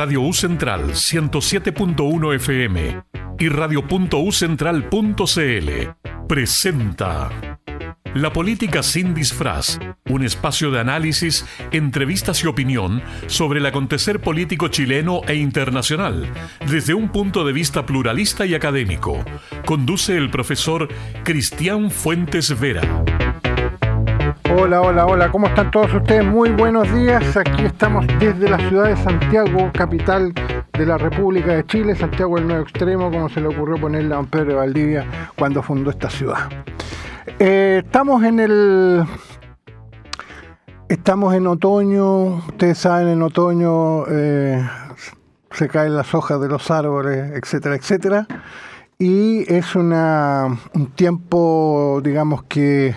Radio U Central 107.1 FM y radio.ucentral.cl presenta La Política sin Disfraz, un espacio de análisis, entrevistas y opinión sobre el acontecer político chileno e internacional, desde un punto de vista pluralista y académico. Conduce el profesor Cristian Fuentes Vera. Hola, hola, hola, ¿cómo están todos ustedes? Muy buenos días. Aquí estamos desde la ciudad de Santiago, capital de la República de Chile, Santiago del Nuevo Extremo, como se le ocurrió ponerle a don Pedro de Valdivia cuando fundó esta ciudad. Eh, estamos en el. Estamos en otoño, ustedes saben, en otoño eh, se caen las hojas de los árboles, etcétera, etcétera. Y es una, un tiempo, digamos que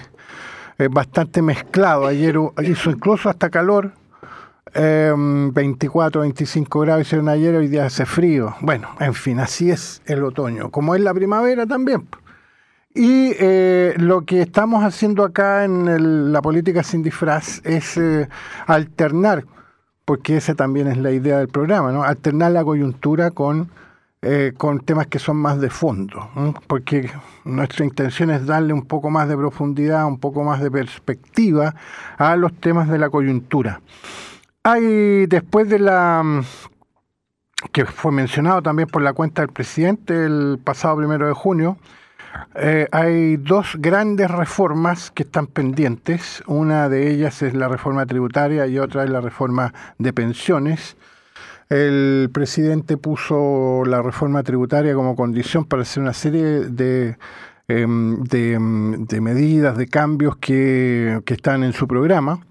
bastante mezclado. Ayer hizo incluso hasta calor, 24, em, 25 grados hicieron ayer, hoy día hace frío. Bueno, en fin, así es el otoño, como es la primavera también. Y eh, lo que estamos haciendo acá en la política sin disfraz es eh, alternar, porque esa también es la idea del programa, ¿no? Alternar la coyuntura con eh, con temas que son más de fondo, porque nuestra intención es darle un poco más de profundidad, un poco más de perspectiva a los temas de la coyuntura. Hay, después de la que fue mencionado también por la cuenta del presidente el pasado primero de junio, eh, hay dos grandes reformas que están pendientes. Una de ellas es la reforma tributaria y otra es la reforma de pensiones. El presidente puso la reforma tributaria como condición para hacer una serie de, em, em, de, medidas, de cambios que, están en su programa,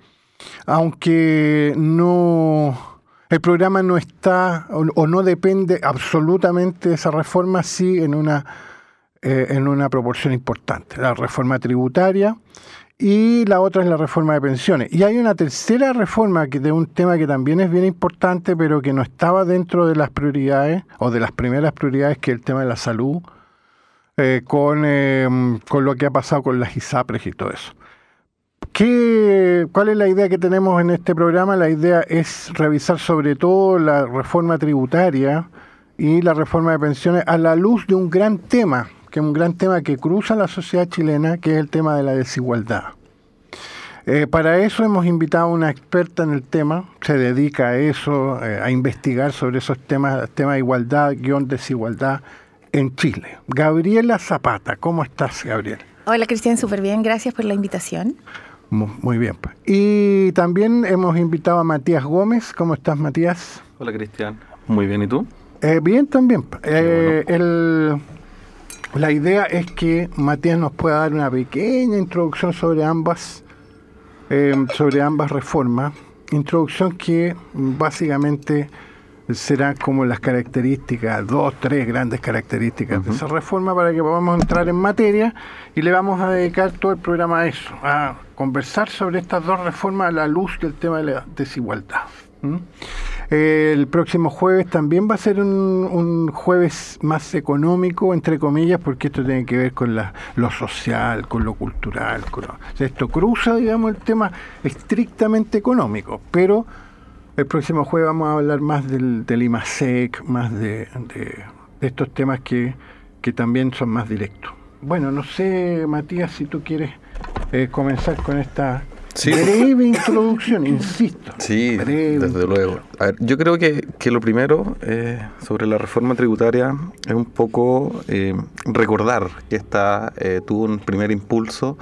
aunque no el programa no está o, no depende absolutamente de esa reforma, sí en una, eh, en una proporción importante. La reforma tributaria y la otra es la reforma de pensiones. Y hay una tercera reforma que, de un tema que también es bien importante, pero que no estaba dentro de las prioridades, o de las primeras prioridades, que es el tema de la salud, eh, con, em, con lo que ha pasado con las ISAPRES y todo eso. ¿Qué, ¿Cuál es la idea que tenemos en este programa? La idea es revisar sobre todo la reforma tributaria y la reforma de pensiones a la luz de un gran tema que es un gran tema que cruza la sociedad chilena, que es el tema de la desigualdad. Eh, para eso hemos invitado a una experta en el tema, se dedica a eso, eh, a investigar sobre esos temas, temas de igualdad, guion desigualdad en Chile. Gabriela Zapata, ¿cómo estás, Gabriel? Hola, Cristian, súper bien, gracias por la invitación. Muy bien. Pues. Y también hemos invitado a Matías Gómez. ¿Cómo estás, Matías? Hola, Cristian. Muy bien, ¿y tú? Eh, bien, también. el, la idea es que Matías nos pueda dar una pequeña introducción sobre ambas, eh, sobre ambas reformas. Introducción que básicamente será como las características, dos, tres grandes características de esa reforma para que podamos entrar en materia y le vamos a dedicar todo el programa a eso, a conversar sobre estas dos reformas a la luz del tema de la desigualdad. El próximo jueves también va a ser un, jueves más económico, entre comillas, porque esto tiene que ver con lo social, con lo cultural. esto cruza, digamos, el tema estrictamente económico, pero el próximo jueves vamos a hablar más del, del IMASEC, más de, estos temas que, también son más directos. Bueno, no sé, Matías, si tú quieres eh, comenzar con esta Breve introducción, insisto. Sí, desde luego. A ver, yo creo que, lo primero eh, sobre la reforma tributaria es un poco eh, recordar que esta eh, tuvo un primer impulso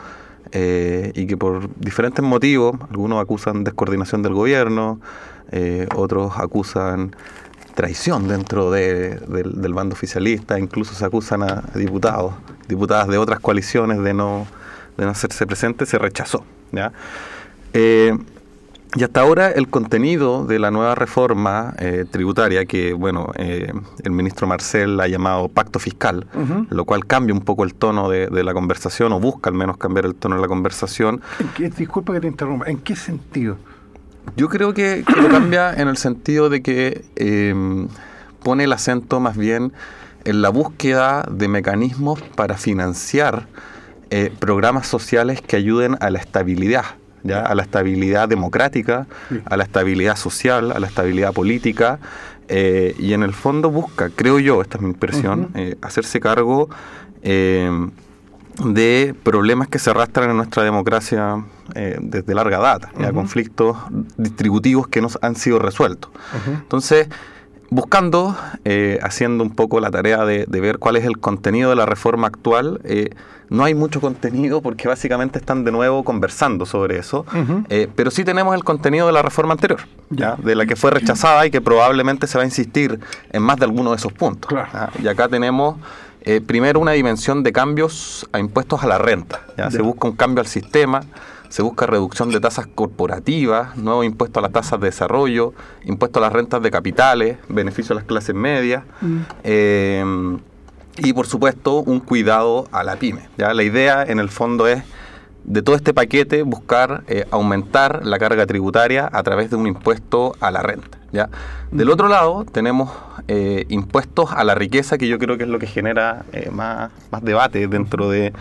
y que por diferentes motivos, algunos acusan descoordinación del gobierno, otros acusan traición dentro del, del, bando oficialista, incluso se acusan a diputados, diputadas de otras coaliciones de no, de no hacerse presentes, se rechazó. ¿Ya? Eh, y hasta ahora el contenido de la nueva reforma eh, tributaria, que bueno, eh, el ministro Marcel ha llamado pacto fiscal, lo cual cambia un poco el tono de, la conversación, o busca al menos cambiar el tono de la conversación. disculpa que te interrumpa, ¿en qué sentido? Yo creo que, lo cambia en el sentido de que pone el acento más bien en la búsqueda de mecanismos para financiar eh, programas sociales que ayuden a la estabilidad ¿ya? a la estabilidad democrática, a la estabilidad social, a la estabilidad política, eh, y en el fondo busca, creo yo, esta es mi impresión, eh, hacerse cargo de problemas que se arrastran en nuestra democracia desde larga data, conflictos distributivos que no han sido resueltos. Entonces, buscando, eh, haciendo un poco la tarea de, ver cuál es el contenido de la reforma actual, eh, no hay mucho contenido porque básicamente están de nuevo conversando sobre eso, eh, pero sí tenemos el contenido de la reforma anterior, ¿ya? de la que fue rechazada y que probablemente se va a insistir en más de alguno de esos puntos. Y acá tenemos... primero una dimensión de cambios a impuestos a la renta. ¿ya? Se busca un cambio al sistema, se busca reducción de tasas corporativas, nuevo impuesto a las tasas de desarrollo, impuesto a las rentas de capitales, beneficio a las clases medias. Mm. Eh, y por supuesto un cuidado a la pyme. ¿ya? La idea en el fondo es de todo este paquete buscar eh, aumentar la carga tributaria a través de un impuesto a la renta. ¿ya? Del otro lado tenemos eh, impuestos a la riqueza, que yo creo que es lo que genera eh, más, más debate dentro de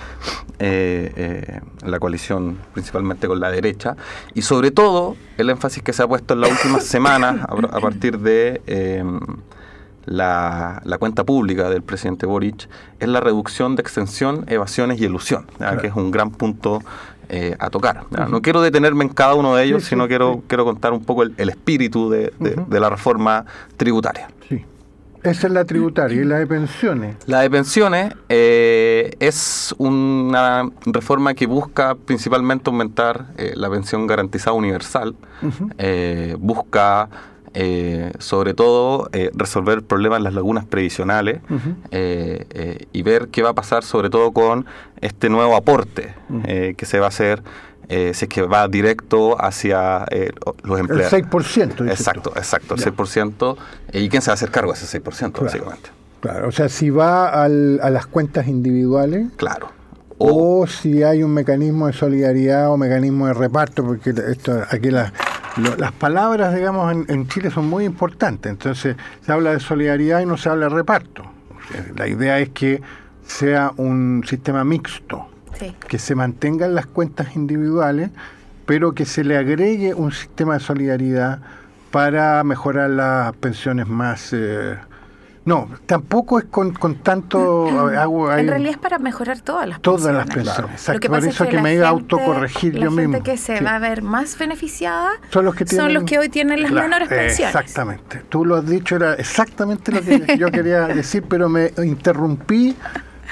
la coalición, principalmente con la derecha, y sobre todo el énfasis que se ha puesto en las últimas semanas a partir de la, cuenta pública del presidente Boric es la reducción de extensión, evasiones y elusión, que es un gran punto eh, a tocar. No quiero detenerme en cada uno de ellos, sino quiero, quiero contar un poco el, espíritu de, la reforma tributaria. Sí. Esa es la tributaria. ¿Y la de pensiones? La de pensiones eh, es una reforma que busca principalmente aumentar eh, la pensión garantizada universal. busca eh, sobre todo eh, resolver el problema en las lagunas previsionales eh, y ver qué va a pasar sobre todo con este nuevo aporte que se va a hacer si es que va directo hacia los empleados. El 6%. Exacto, exacto, el 6%. ¿Y quién se va a hacer cargo de ese 6%, básicamente? Claro, o sea, si va al, a las cuentas individuales. Claro. O, si hay un mecanismo de solidaridad o mecanismo de reparto, porque esto aquí la, las palabras, digamos, en, Chile son muy importantes. Entonces, se habla de solidaridad y no se habla de reparto. la idea es que sea un sistema mixto, que se mantengan las cuentas individuales, pero que se le agregue un sistema de solidaridad para mejorar las pensiones más eh, no, tampoco es con, tanto En realidad es para mejorar todas las pensiones. Todas las pensiones, exacto. Por eso que, me iba a autocorregir yo mismo. La gente que se va a ver más beneficiada son los que, son los que hoy tienen las menores pensiones. Exactamente. Tú lo has dicho, era exactamente lo que yo quería decir, pero me interrumpí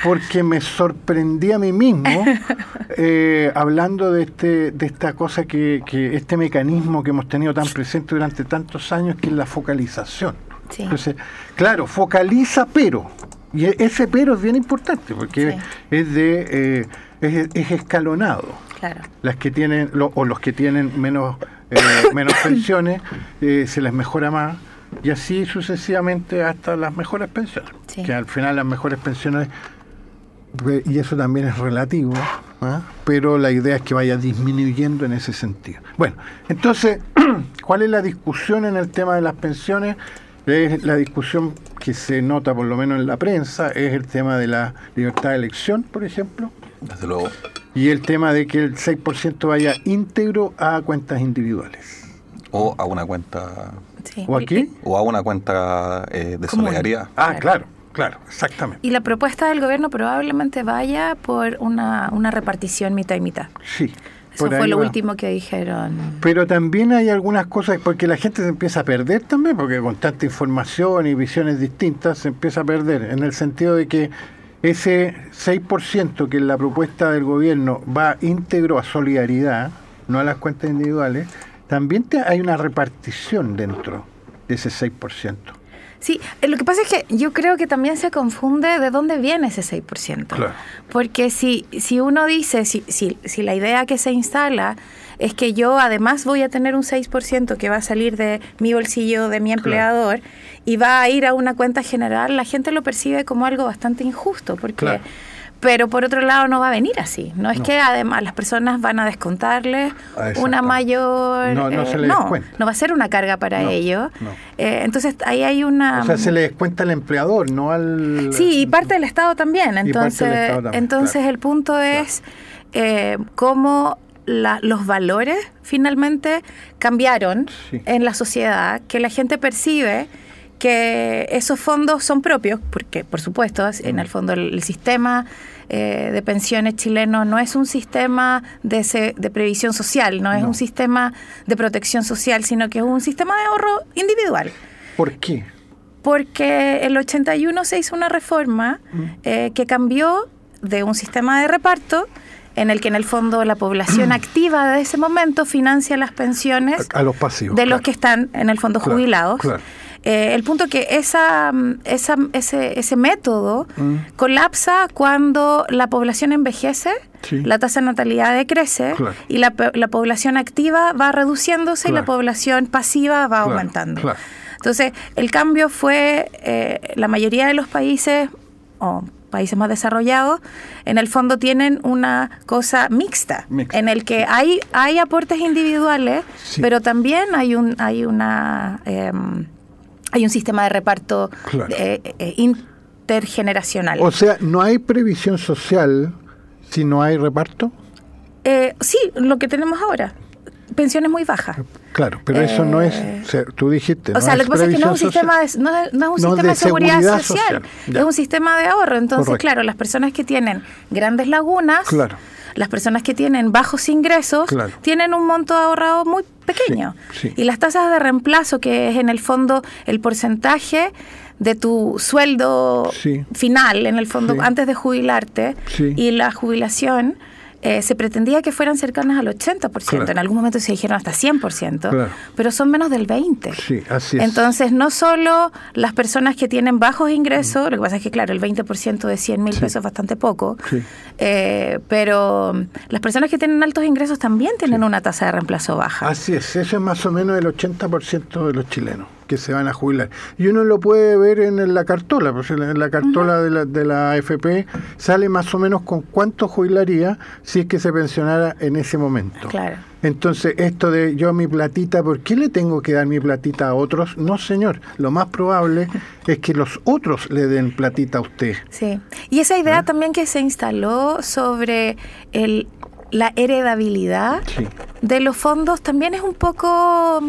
porque me sorprendí a mí mismo eh, hablando de este de esta cosa que, que este mecanismo que hemos tenido tan presente durante tantos años que es la focalización entonces, claro, focaliza pero. Y e, ese pero es bien importante porque es de eh, es, escalonado. Claro. Las que tienen o los que tienen menos eh, menos pensiones eh, se les mejora más y así sucesivamente hasta las mejores pensiones. Que al final las mejores pensiones y eso también es relativo, ¿ah? pero la idea es que vaya disminuyendo en ese sentido. Bueno, entonces, ¿cuál es la discusión en el tema de las pensiones? Es la discusión que se nota, por lo menos en la prensa, es el tema de la libertad de elección, por ejemplo. Desde luego. Y el tema de que el 6% vaya íntegro a cuentas individuales. O a una cuenta. ¿O aquí? O a una cuenta eh, de solidaridad. Ah, claro. Claro, exactamente. Y la propuesta del gobierno probablemente vaya por una, una repartición mitad y mitad. Sí. Eso fue lo último que dijeron. Pero también hay algunas cosas, porque la gente se empieza a perder también, porque con tanta información y visiones distintas se empieza a perder, en el sentido de que ese 6% que en la propuesta del gobierno va íntegro a solidaridad, no a las cuentas individuales, también hay una repartición dentro de ese 6%. Sí, eh, lo que pasa es que yo creo que también se confunde de dónde viene ese 6%. Porque si, si uno dice, si, si, si la idea que se instala es que yo además voy a tener un 6% que va a salir de mi bolsillo, de mi empleador, y va a ir a una cuenta general, la gente lo percibe como algo bastante injusto, porque pero por otro lado no va a venir así. No es que además las personas van a descontarles ah, una mayor... No, no se le eh, no, va a ser una carga para ellos. Eh, entonces ahí hay una... O sea, se le descuenta al empleador, no al... Sí, y parte del Estado también. Entonces, entonces el punto es eh, cómo los valores finalmente cambiaron en la sociedad, que la gente percibe que esos fondos son propios, porque por supuesto, en el fondo el, sistema eh, de pensiones chileno no es un sistema de, de previsión social, no es un sistema de protección social, sino que es un sistema de ahorro individual. ¿Por qué? Porque el 81 se hizo una reforma eh, que cambió de un sistema de reparto en el que en el fondo la población activa de ese momento financia las pensiones a, los pasivos, de los que están en el fondo jubilados. Eh, el punto que esa, esa ese, ese, método mm. colapsa cuando la población envejece, la tasa de natalidad decrece y la, la, población activa va reduciéndose y la población pasiva va aumentando. Entonces, el cambio fue, eh, la mayoría de los países, o países más desarrollados, en el fondo tienen una cosa mixta, en el que hay, hay aportes individuales, pero también hay un, hay una em, hay un sistema de reparto eh, eh, intergeneracional. O sea, ¿no hay previsión social si no hay reparto? Eh, sí, lo que tenemos ahora. Pensiones muy bajas. Claro, pero eso no es, tú dijiste. O sea, lo que pasa es que no es un sistema de, no, es un sistema de, seguridad, social, es un sistema de ahorro. Entonces, claro, las personas que tienen grandes lagunas, las personas que tienen bajos ingresos, tienen un monto ahorrado muy pequeño. Y las tasas de reemplazo, que es en el fondo el porcentaje de tu sueldo final, en el fondo, antes de jubilarte, y la jubilación, eh, se pretendía que fueran cercanas al 80%, en algún momento se dijeron hasta 100%, pero son menos del 20%. Sí, así es. Entonces, no solo las personas que tienen bajos ingresos, lo que pasa es que, claro, el 20% de 100 mil pesos es bastante poco, eh, pero las personas que tienen altos ingresos también tienen una tasa de reemplazo baja. Así es, eso es más o menos el 80% de los chilenos que se van a jubilar. Y uno lo puede ver en la cartola, pues en la cartola de, la, de la AFP sale más o menos con cuánto jubilaría si es que se pensionara en ese momento. Claro. Entonces, esto de yo mi platita, ¿por qué le tengo que dar mi platita a otros? No, señor. Lo más probable es que los otros le den platita a usted. Sí. Y esa idea ¿Eh? también que se instaló sobre el, la heredabilidad de los fondos también es un poco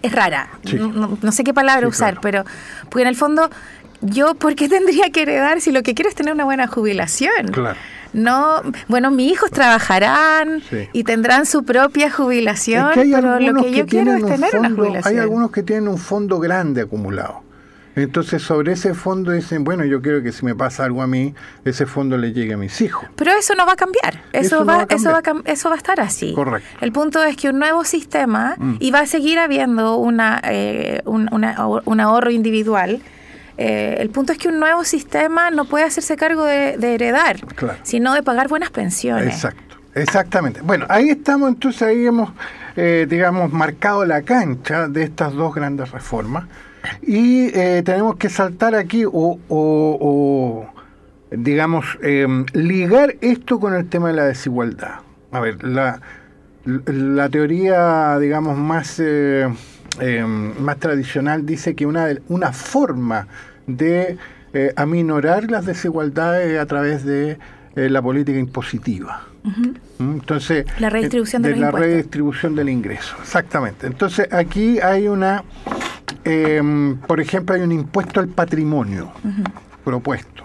es rara. No, sé qué palabra usar, pero porque en el fondo, yo, ¿por qué tendría que heredar si lo que quiero es tener una buena jubilación? Claro. No, bueno, mis hijos trabajarán y tendrán su propia jubilación, pero lo que yo quiero es tener una jubilación. Hay algunos que tienen un fondo grande acumulado. Entonces sobre ese fondo dicen, bueno, yo quiero que si me pasa algo a mí, ese fondo le llegue a mis hijos. Pero eso no va a cambiar, eso, va, eso, va, eso va a estar así. Correcto. El punto es que un nuevo sistema, mm. y va a seguir habiendo una, eh, un, un, ahorro individual, eh, el punto es que un nuevo sistema no puede hacerse cargo de, heredar, sino de pagar buenas pensiones. Exacto, exactamente. Bueno, ahí estamos, entonces ahí hemos, eh, digamos, marcado la cancha de estas dos grandes reformas. Y eh, tenemos que saltar aquí o, digamos, em, ligar esto con el tema de la desigualdad. A ver, la, la teoría, digamos, más, eh, em, más tradicional dice que una, una forma de eh, aminorar las desigualdades a través de la política impositiva. ¿Mm? Entonces, la redistribución de, la redistribución del ingreso, exactamente. Entonces, aquí hay una eh, por ejemplo, hay un impuesto al patrimonio propuesto.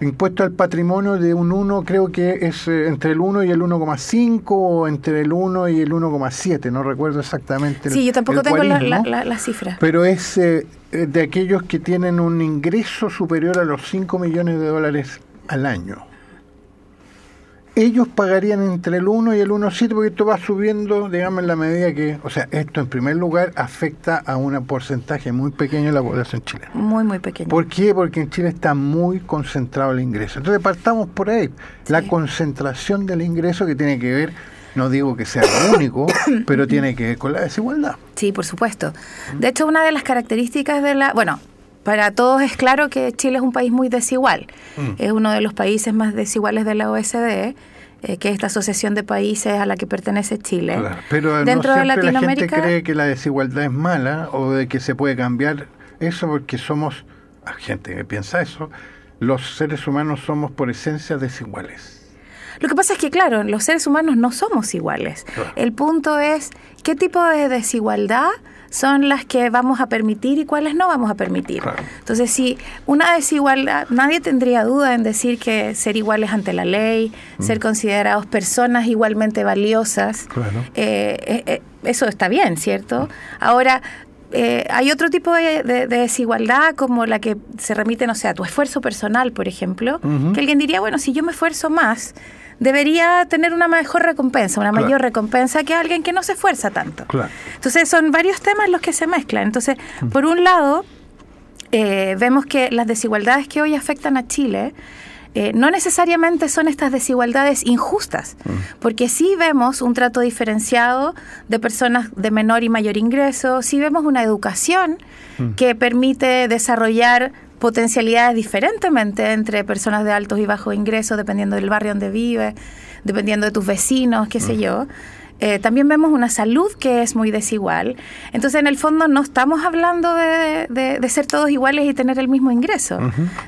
Impuesto al patrimonio de un 1, creo que es eh, entre el 1 y el 1,5 o entre el 1 y el 1,7, no recuerdo exactamente. Sí, yo tampoco tengo la, cifra. Pero es eh, de aquellos que tienen un ingreso superior a los 5 millones de dólares al año ellos pagarían entre el 1 y el 1,7 porque esto va subiendo, digamos, en la medida que, o sea, esto en primer lugar afecta a un porcentaje muy pequeño de la población chilena. Muy, muy pequeño. ¿Por qué? Porque en Chile está muy concentrado el ingreso. Entonces partamos por ahí, la concentración del ingreso que tiene que ver no digo que sea lo único, pero tiene que ver con la desigualdad. Sí, por supuesto. De hecho, una de las características de la, bueno, para todos es claro que Chile es un país muy desigual. Mm. Es uno de los países más desiguales de la OSD. Eh, que es esta asociación de países a la que pertenece Chile. Pero Dentro de Latinoamérica, la gente cree que la desigualdad es mala o de que se puede cambiar eso porque somos, gente que piensa eso, los seres humanos somos por esencia desiguales. Lo que pasa es que, claro, los seres humanos no somos iguales. El punto es qué tipo de desigualdad son las que vamos a permitir y cuáles no vamos a permitir. Entonces, si una desigualdad, nadie tendría duda en decir que ser iguales ante la ley, mm. ser considerados personas igualmente valiosas, eh, eh, eh, eso está bien, ¿cierto? Ahora, hay otro tipo de, desigualdad como la que se remite, no sé, a tu esfuerzo personal, por ejemplo, que alguien diría, bueno, si yo me esfuerzo más, debería tener una mejor recompensa, una mayor recompensa que alguien que no se esfuerza tanto. Entonces son varios temas los que se mezclan. Entonces, mm. por un lado, eh, vemos que las desigualdades que hoy afectan a Chile eh, no necesariamente son estas desigualdades injustas, mm. porque sí vemos un trato diferenciado de personas de menor y mayor ingreso, sí vemos una educación mm. que permite desarrollar potencialidades diferentemente entre personas de altos y bajos ingresos, dependiendo del barrio donde vive, dependiendo de tus vecinos, qué sé yo. Eh, también vemos una salud que es muy desigual. Entonces, en el fondo, no estamos hablando de, ser todos iguales y tener el mismo ingreso,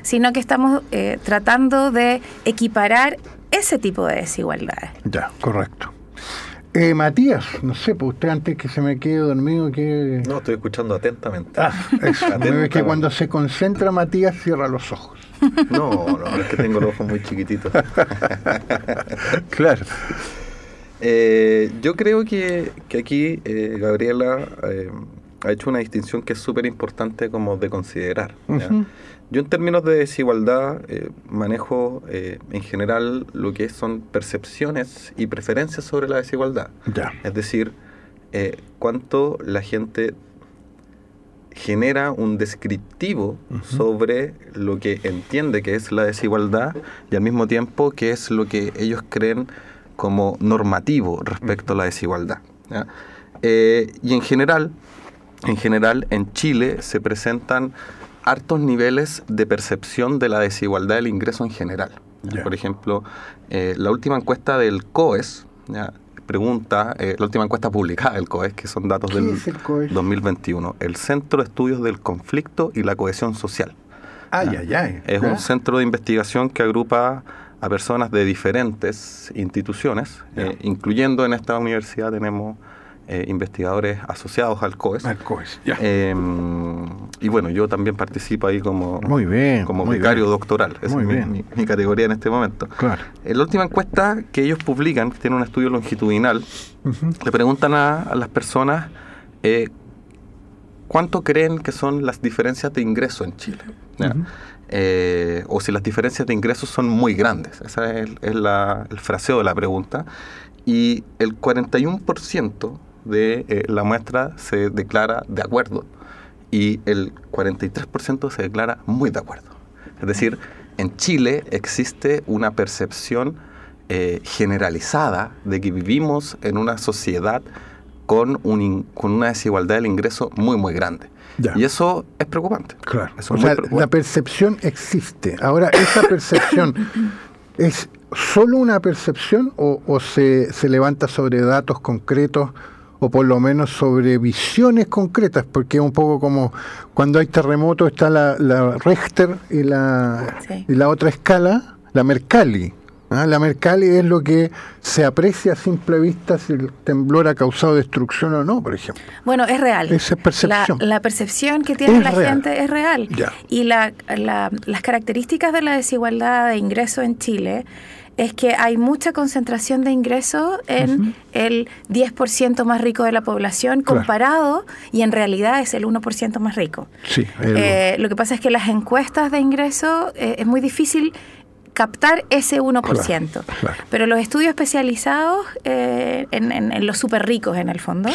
sino que estamos eh, tratando de equiparar ese tipo de desigualdades. Ya, correcto. Eh, Matías, no sé, pues usted antes que se me quede dormido, que... No, estoy escuchando atentamente. Ah, eso. Es que cuando se concentra Matías cierra los ojos. No, no, es que tengo los ojos muy chiquititos. claro. Eh, yo creo que, aquí eh, Gabriela eh, ha hecho una distinción que es súper importante como de considerar. Yo en términos de desigualdad eh, manejo eh, en general lo que son percepciones y preferencias sobre la desigualdad. Es decir, eh, cuánto la gente genera un descriptivo sobre lo que entiende que es la desigualdad y al mismo tiempo que es lo que ellos creen como normativo respecto a la desigualdad. y en general, en general en Chile se presentan hartos niveles de percepción de la desigualdad del ingreso en general. Por ejemplo, eh, la última encuesta del COES, pregunta, eh, la última encuesta publicada del COES, que son datos del 2021, el Centro de Estudios del Conflicto y la Cohesión Social. Ay, ay, ay. Es un centro de investigación que agrupa a personas de diferentes instituciones, eh, incluyendo en esta universidad tenemos eh, investigadores asociados al COES. Al COES, ya. Em, y bueno, yo también participo ahí como, muy bien, como vicario doctoral. es Mi, categoría en este momento. Claro. En la última encuesta que ellos publican, que tiene un estudio longitudinal, le preguntan a, las personas eh, cuánto creen que son las diferencias de ingreso en Chile. Eh, o si las diferencias de ingresos son muy grandes. Ese es, el, el fraseo de la pregunta. Y el 41% de eh, la muestra se declara de acuerdo y el 43% se declara muy de acuerdo. Es decir, en Chile existe una percepción eh, generalizada de que vivimos en una sociedad con, un con una desigualdad del ingreso muy, muy grande. Y eso es preocupante. Claro. o sea, la percepción existe. Ahora, esa percepción es solo una percepción o, o se, se levanta sobre datos concretos o por lo menos sobre visiones concretas, porque es un poco como cuando hay terremoto está la, la Richter y la, y la otra escala, la Mercalli. ¿ah? La Mercalli es lo que se aprecia a simple vista si el temblor ha causado destrucción o no, por ejemplo. Bueno, es real. Esa es percepción. La, percepción que tiene la gente es real. Y la, las características de la desigualdad de ingreso en Chile es que hay mucha concentración de ingresos en el 10% más rico de la población comparado, y en realidad es el 1% más rico. Sí, eh, lo que pasa es que las encuestas de ingreso eh, es muy difícil captar ese 1%. Pero los estudios especializados eh, en, los súper ricos, en el fondo,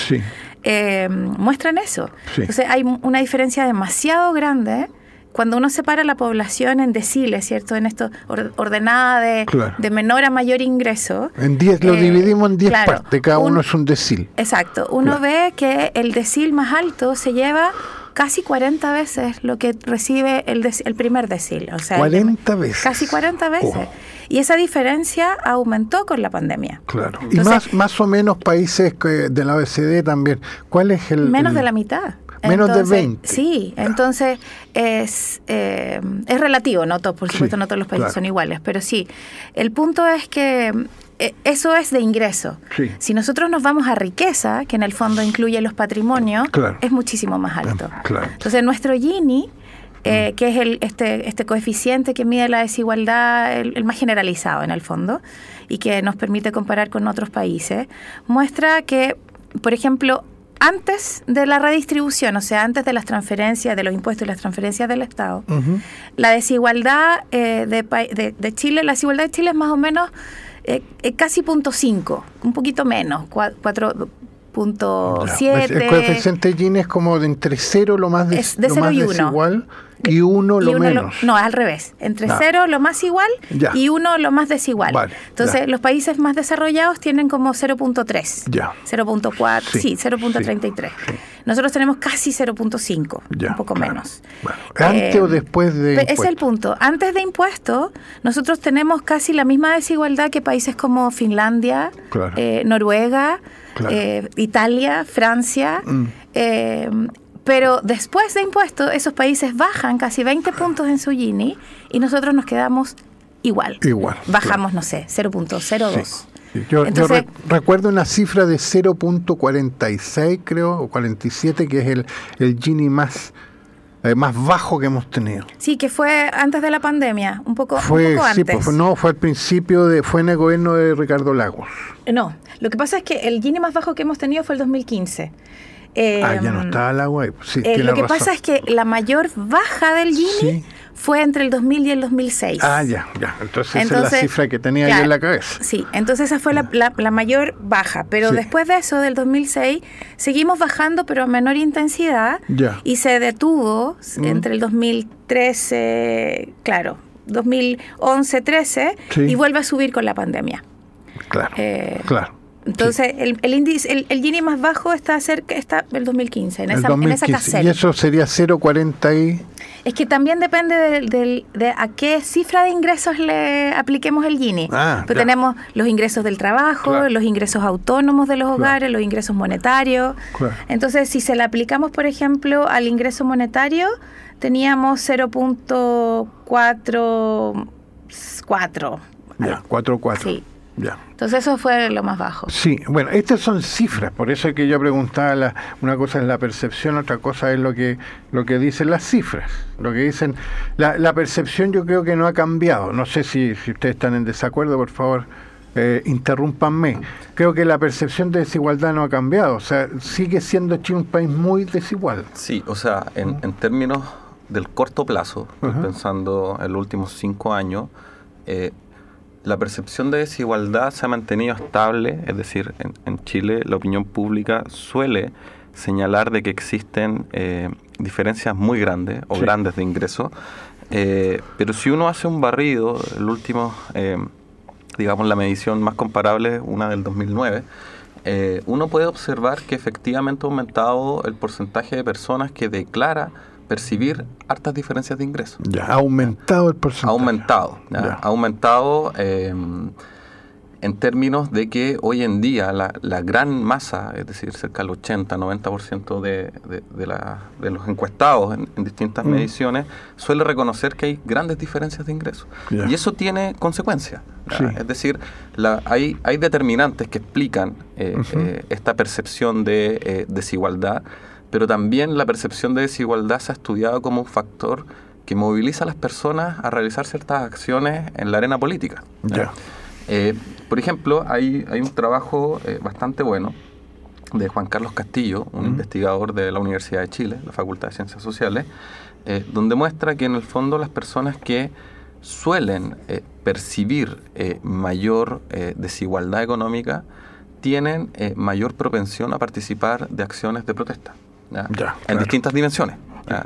muestran eso. Entonces hay una diferencia demasiado grande cuando uno separa la población en deciles, ¿cierto? En esto ordenada de, de, menor a mayor ingreso. En 10 lo eh, dividimos en 10 partes, cada uno es un decil. Exacto. Uno ve que el decil más alto se lleva casi 40 veces lo que recibe el, el primer decil. O sea, 40 veces. Casi 40 veces. Y esa diferencia aumentó con la pandemia. Claro. y más, más o menos países de la OECD también. ¿Cuál es el...? Menos de la mitad. Menos de 20. Sí, entonces es, eh, es relativo, no por supuesto no todos los países son iguales, pero sí, el punto es que eh, eso es de ingreso. Si nosotros nos vamos a riqueza, que en el fondo incluye los patrimonios, es muchísimo más alto. Entonces nuestro Gini... Eh, mm. que es el, este, este coeficiente que mide la desigualdad, el, más generalizado en el fondo, y que nos permite comparar con otros países, muestra que, por ejemplo, antes de la redistribución, o sea, antes de las transferencias, de los impuestos y las transferencias del Estado, la desigualdad eh, de, de, Chile, la desigualdad de Chile es más o menos eh, eh, casi punto cinco, un poquito menos, cuatro punto siete. El coeficiente Gini es como de entre cero lo más, de, lo más desigual y uno lo menos. no, al revés. Entre cero lo más igual y uno lo más desigual. Entonces, los países más desarrollados tienen como 0.3. Ya. 0.4, sí, 0.33. Nosotros tenemos casi 0.5, un poco menos. ¿Antes o eh, después de Es el punto. Antes de impuestos, nosotros tenemos casi la misma desigualdad que países como Finlandia, eh, Noruega, eh, Italia, Francia. Mm. Pero después de impuestos, esos países bajan casi 20 puntos en su Gini y nosotros nos quedamos igual. Igual. Bajamos, no sé, 0.02. Yo, recuerdo una cifra de 0.46, creo, o 47, que es el, el Gini más, eh, más bajo que hemos tenido. Sí, que fue antes de la pandemia, un poco, fue, Sí, pues, no, fue al principio, de, fue en el gobierno de Ricardo Lagos. No, lo que pasa es que el Gini más bajo que hemos tenido fue el 2015 ah, ya no em, está el agua. Sí, eh, lo que pasa es que la mayor baja del Gini fue entre el 2000 y el 2006. Ah, ya, ya. Entonces, esa es la cifra que tenía yo en la cabeza. Sí, entonces esa fue la, la, mayor baja. Pero después de eso, del 2006, seguimos bajando, pero a menor intensidad. Ya. Y se detuvo mm. entre el 2013, claro, 2011-13, y vuelve a subir con la pandemia. Claro, eh, claro. Entonces, el, el, índice, el, el, Gini más bajo está cerca, está el 2015, en, esa, en esa casera. ¿Y eso sería 0,40 y...? Es que también depende de, de, a qué cifra de ingresos le apliquemos el Gini. Ah, Pero tenemos los ingresos del trabajo, los ingresos autónomos de los hogares, los ingresos monetarios. Entonces, si se le aplicamos, por ejemplo, al ingreso monetario, teníamos 0.44. 4. Ya, 4,4. Sí. Entonces eso fue lo más bajo. Sí, bueno, estas son cifras, por eso es que yo preguntaba, una cosa es la percepción, otra cosa es lo que, lo que dicen las cifras. Lo que dicen, la, la percepción yo creo que no ha cambiado. No sé si, si ustedes están en desacuerdo, por favor, eh, interrúmpanme. Creo que la percepción de desigualdad no ha cambiado, o sea, sigue siendo Chile un país muy desigual. Sí, o sea, en, en términos del corto plazo, pensando en los últimos cinco años, eh, la percepción de desigualdad se ha mantenido estable, es decir, en, Chile la opinión pública suele señalar de que existen eh, diferencias muy grandes o grandes de ingresos, eh, pero si uno hace un barrido, el último, eh, digamos la medición más comparable, una del 2009, uno puede observar que efectivamente ha aumentado el porcentaje de personas que declara percibir hartas diferencias de ingresos. Ya, ha aumentado el porcentaje. Ha aumentado, ha aumentado em, en términos de que hoy en día la, gran masa, es decir, cerca del 80, 90% de, de, la, de los encuestados en, distintas mm. mediciones, suele reconocer que hay grandes diferencias de ingresos. Y eso tiene consecuencias. Es decir, la, hay, hay determinantes que explican eh, eh, esta percepción de eh, desigualdad pero también la percepción de desigualdad se ha estudiado como un factor que moviliza a las personas a realizar ciertas acciones en la arena política. Eh, por ejemplo, hay, hay un trabajo eh, bastante bueno de Juan Carlos Castillo, un investigador de la Universidad de Chile, la Facultad de Ciencias Sociales, eh, donde muestra que en el fondo las personas que suelen percibir mayor desigualdad económica tienen mayor propensión a participar de acciones de protesta en distintas dimensiones.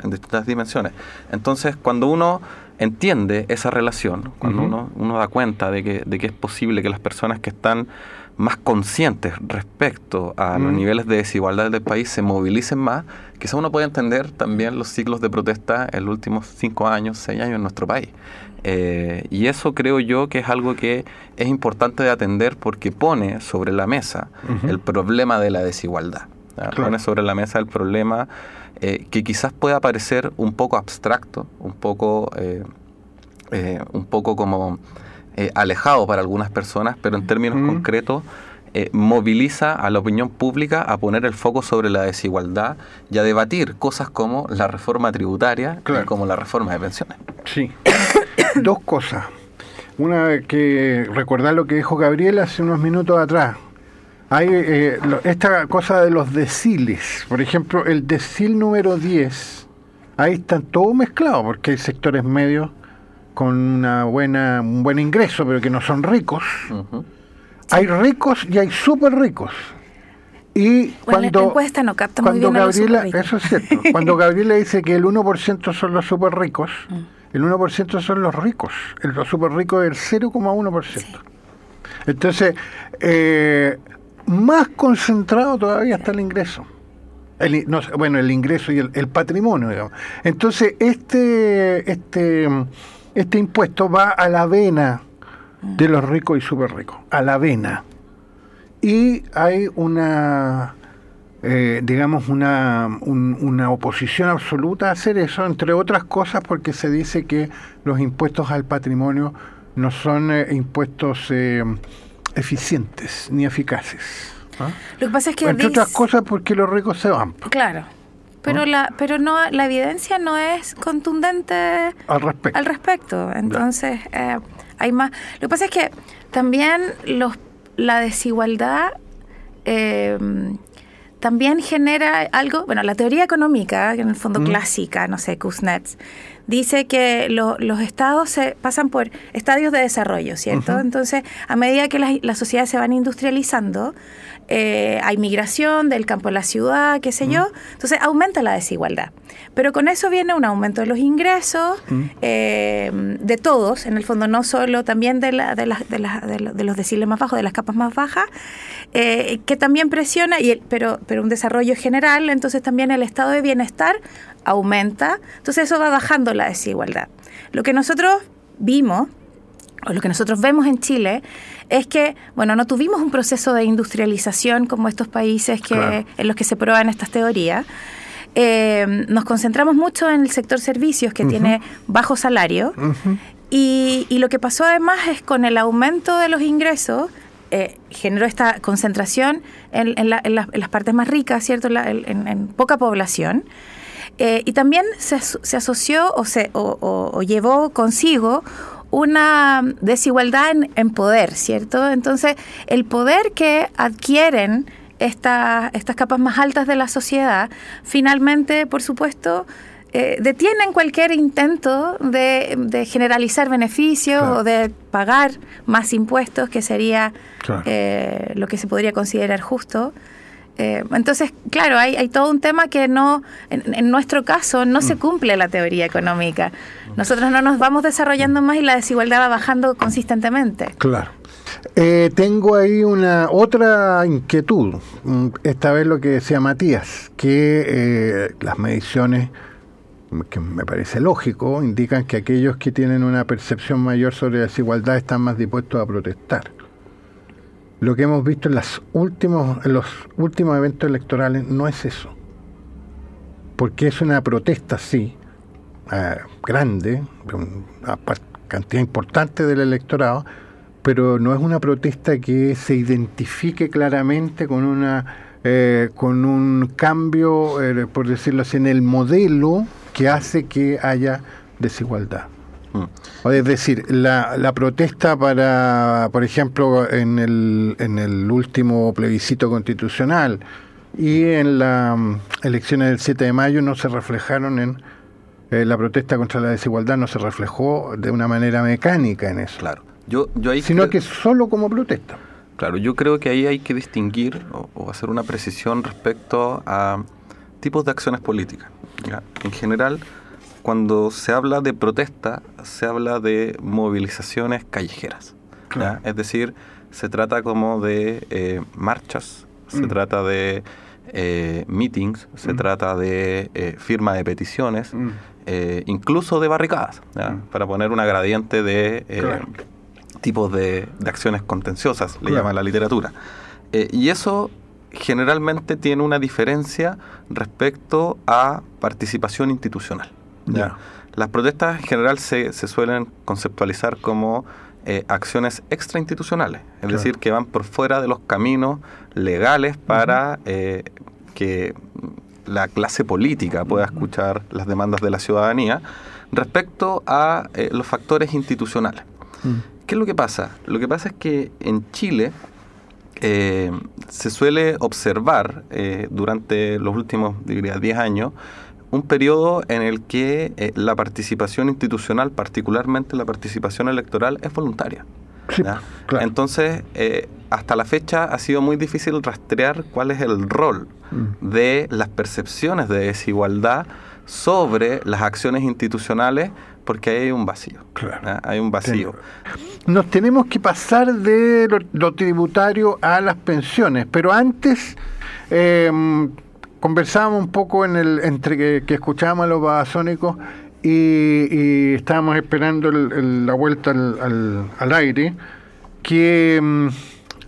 En distintas dimensiones. Entonces, cuando uno entiende esa relación, cuando uno, uno da cuenta de que, de que es posible que las personas que están más conscientes respecto a los niveles de desigualdad del país se movilicen más, quizá uno puede entender también los ciclos de protesta en los últimos cinco años, seis años en nuestro país. Eh, y eso creo yo que es algo que es importante de atender porque pone sobre la mesa el problema de la desigualdad. Pone sobre la mesa el problema eh, que quizás pueda parecer un poco abstracto, un poco, eh, un poco como alejado para algunas personas, pero en términos concretos moviliza a la opinión pública a poner el foco sobre la desigualdad y a debatir cosas como la reforma tributaria y como la reforma de pensiones. Sí, dos cosas. Una que recordar lo que dijo Gabriel hace unos minutos atrás. Hay eh, esta cosa de los deciles. Por ejemplo, el decil número 10, ahí están todo mezclado, porque hay sectores medios con una buena, un buen ingreso, pero que no son ricos. Hay ricos y hay súper ricos. Y cuando, no capta cuando Gabriela, eso es cierto, cuando Gabriela dice que el 1% son los súper ricos, mm el 1% son los ricos, los super ricos es el 0,1%. Entonces, eh, más concentrado todavía está el ingreso. El, bueno, el ingreso y el, patrimonio, digamos. Entonces, este, este, este impuesto va a la vena de los ricos y super ricos, a la vena. Y hay una eh, digamos, una, una oposición absoluta a hacer eso, entre otras cosas porque se dice que los impuestos al patrimonio no son eh, impuestos eh, eficientes ni eficaces. ¿ah? Lo que pasa es que... Entre otras cosas porque los ricos se van. Claro. Pero la pero no la evidencia no es contundente al respecto. Al respecto. Entonces, hay más. Lo que pasa es que también los la desigualdad eh, también genera algo, bueno, la teoría económica, en el fondo clásica, no sé, Kuznets, dice que los estados se pasan por estadios de desarrollo, ¿cierto? Entonces, a medida que las sociedades se van industrializando, eh, hay migración del campo a la ciudad, qué sé yo, entonces aumenta la desigualdad. Pero con eso viene un aumento de los ingresos, eh, de todos, en el fondo, no solo también de, la, de, de, los deciles más bajos, de las capas más bajas, eh, que también presiona, y pero, pero un desarrollo general, entonces también el estado de bienestar aumenta, entonces eso va bajando la desigualdad. Lo que nosotros vimos, o lo que nosotros vemos en Chile, es que, bueno, no tuvimos un proceso de industrialización como estos países que, en los que se prueban estas teorías. Eh, nos concentramos mucho en el sector servicios, que tiene bajo salario, y, lo que pasó además es con el aumento de los ingresos, eh, generó esta concentración en, las partes más ricas, ¿cierto? en, poca población. Eh, y también se, asoció o, se, o llevó consigo una desigualdad en, poder, ¿cierto? Entonces, el poder que adquieren estas capas más altas de la sociedad, finalmente, por supuesto, eh, detienen cualquier intento de, generalizar beneficios o de pagar más impuestos, que sería eh, lo que se podría considerar justo. Eh, entonces, claro, hay, hay, todo un tema que no, en, nuestro caso, no se mm. cumple la teoría económica. Nosotros no nos vamos desarrollando más y la desigualdad va bajando consistentemente. Claro. Eh, tengo ahí una otra inquietud, mm, esta vez lo que decía Matías, que eh, las mediciones, que me parece lógico, indican que aquellos que tienen una percepción mayor sobre la desigualdad están más dispuestos a protestar lo que hemos visto en, las últimos, en los últimos eventos electorales no es eso. Porque es una protesta, sí, eh, grande, una cantidad importante del electorado, pero no es una protesta que se identifique claramente con una eh, con un cambio, eh, por decirlo así, en el modelo que hace que haya desigualdad. Es decir, la, la, protesta para, por ejemplo, en el, en el último plebiscito constitucional y en las mm, elecciones del 7 de mayo no se reflejaron en eh, la protesta contra la desigualdad, no se reflejó de una manera mecánica en eso. Claro. Yo, yo ahí sino que solo como protesta. Claro, yo creo que ahí hay que distinguir o, hacer una precisión respecto a tipos de acciones políticas. En general, cuando se habla de protesta, se habla de movilizaciones callejeras. Es decir, se trata como de eh, marchas, se mm. trata de eh, meetings, se mm. trata de eh, firma de peticiones, mm. incluso de barricadas, para poner una gradiente de tipos de, acciones contenciosas, le llama la literatura. y eso generalmente tiene una diferencia respecto a participación institucional. Las protestas en general se, se suelen conceptualizar como eh, acciones extrainstitucionales, es decir, que van por fuera de los caminos legales para eh, que la clase política pueda escuchar las demandas de la ciudadanía respecto a eh, los factores institucionales. ¿Qué es lo que pasa? Lo que pasa es que en Chile se suele observar durante los últimos, diría, 10 años, un periodo en el que eh, la participación institucional, particularmente la participación electoral, es voluntaria. Entonces, eh, hasta la fecha ha sido muy difícil rastrear cuál es el rol mm. de las percepciones de desigualdad sobre las acciones institucionales porque hay un vacío. Hay un vacío. Nos tenemos que pasar de lo, tributario a las pensiones, pero antes eh, conversábamos un poco en el entre que, escuchábamos a los babasónicos y, estábamos esperando la vuelta al, aire, que mm,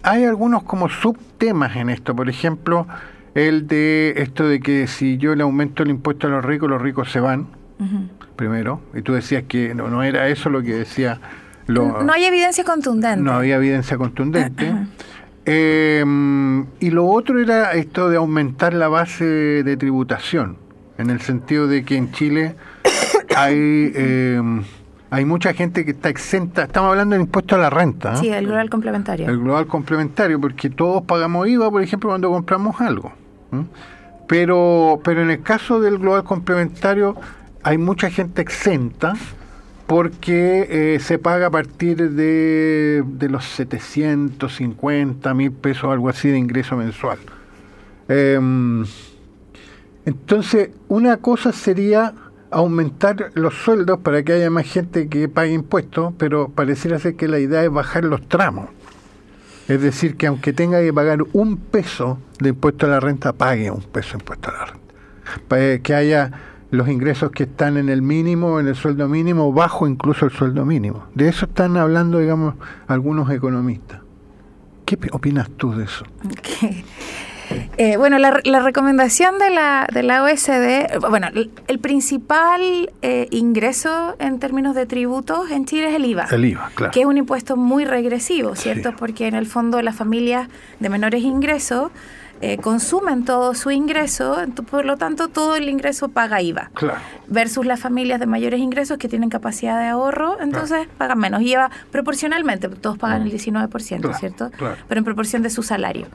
hay algunos como subtemas en esto. Por ejemplo, el de esto de que si yo le aumento el impuesto a los ricos, los ricos se van, primero. Y tú decías que no, no era eso lo que decía... Lo, no hay evidencia contundente. No había evidencia contundente. Eh, y lo otro era esto de aumentar la base de tributación, en el sentido de que en Chile hay, em, hay mucha gente que está exenta, estamos hablando del impuesto a la renta. Sí, el global complementario. El global complementario, porque todos pagamos IVA, por ejemplo, cuando compramos algo. Pero, pero en el caso del global complementario hay mucha gente exenta porque eh, se paga a partir de, de, los 750 mil pesos, algo así de ingreso mensual. Em, entonces, una cosa sería aumentar los sueldos para que haya más gente que pague impuestos, pero pareciera ser que la idea es bajar los tramos. Es decir, que aunque tenga que pagar un peso de impuesto a la renta, pague un peso de impuesto a la renta. Para que haya los ingresos que están en el mínimo, en el sueldo mínimo, bajo incluso el sueldo mínimo. De eso están hablando, digamos, algunos economistas. ¿Qué opinas tú de eso? Eh, bueno, la, recomendación de la, de la OSD, bueno, el, principal eh, ingreso en términos de tributos en Chile es el IVA. El IVA, claro. Que es un impuesto muy regresivo, ¿cierto? Porque en el fondo las familias de menores ingresos eh, consumen todo su ingreso, por lo tanto todo el ingreso paga IVA. Versus las familias de mayores ingresos que tienen capacidad de ahorro, entonces pagan menos. IVA proporcionalmente, todos pagan el 19%, ¿cierto? Pero en proporción de su salario.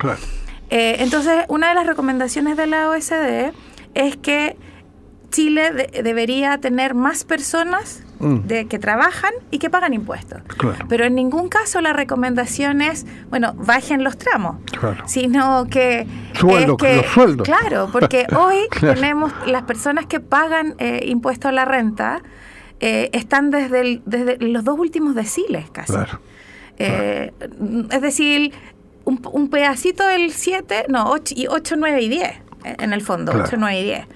Eh, entonces, una de las recomendaciones de la OSD es que Chile debería tener más personas mm. de, que trabajan y que pagan impuestos. Pero en ningún caso la recomendación es, bueno, bajen los tramos, sino que... Sueldo, los sueldos. Claro, porque hoy tenemos las personas que pagan eh, impuesto a la renta, eh, están desde, desde los dos últimos deciles casi. Eh, es decir, un, un pedacito del 7, no, 8, 8, 9 y 10 en el fondo, 8, 9 y 10.